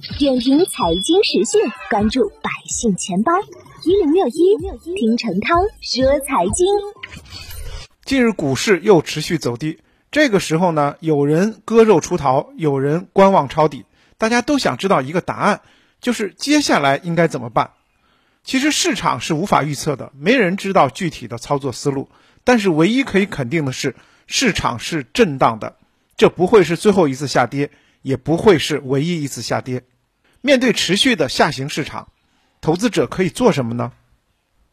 点评财经时讯，关注百姓钱包一零六一，听陈涛说财经。近日股市又持续走低，这个时候呢，有人割肉出逃，有人观望抄底，大家都想知道一个答案，就是接下来应该怎么办。其实市场是无法预测的，没人知道具体的操作思路。但是唯一可以肯定的是，市场是震荡的，这不会是最后一次下跌，也不会是唯一一次下跌。面对持续的下行市场，投资者可以做什么呢？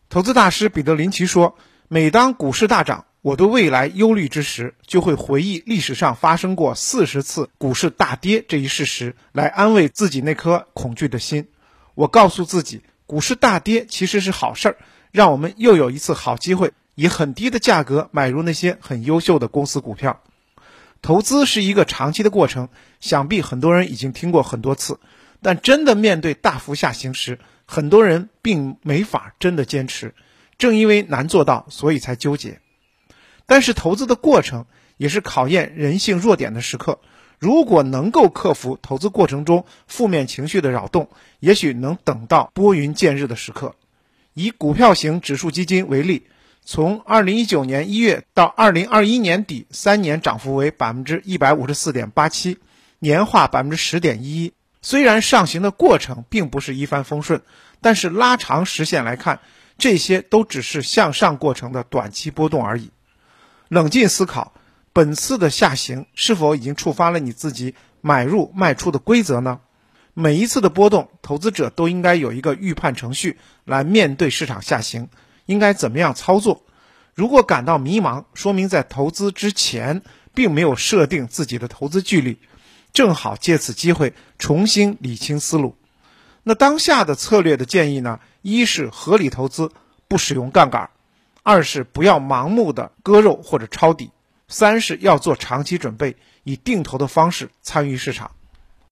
投资大师彼得林奇说：“每当股市大涨，我对未来忧虑之时，就会回忆历史上发生过四十次股市大跌这一事实，来安慰自己那颗恐惧的心。我告诉自己，股市大跌其实是好事儿，让我们又有一次好机会，以很低的价格买入那些很优秀的公司股票。投资是一个长期的过程，想必很多人已经听过很多次。”但真的面对大幅下行时，很多人并没法真的坚持。正因为难做到，所以才纠结。但是投资的过程也是考验人性弱点的时刻。如果能够克服投资过程中负面情绪的扰动，也许能等到拨云见日的时刻。以股票型指数基金为例，从二零一九年一月到二零二一年底，三年涨幅为百分之一百五十四点八七，年化百分之十点一一。虽然上行的过程并不是一帆风顺，但是拉长时线来看，这些都只是向上过程的短期波动而已。冷静思考，本次的下行是否已经触发了你自己买入卖出的规则呢？每一次的波动，投资者都应该有一个预判程序来面对市场下行，应该怎么样操作？如果感到迷茫，说明在投资之前并没有设定自己的投资距离。正好借此机会重新理清思路。那当下的策略的建议呢？一是合理投资，不使用杠杆；二是不要盲目的割肉或者抄底；三是要做长期准备，以定投的方式参与市场。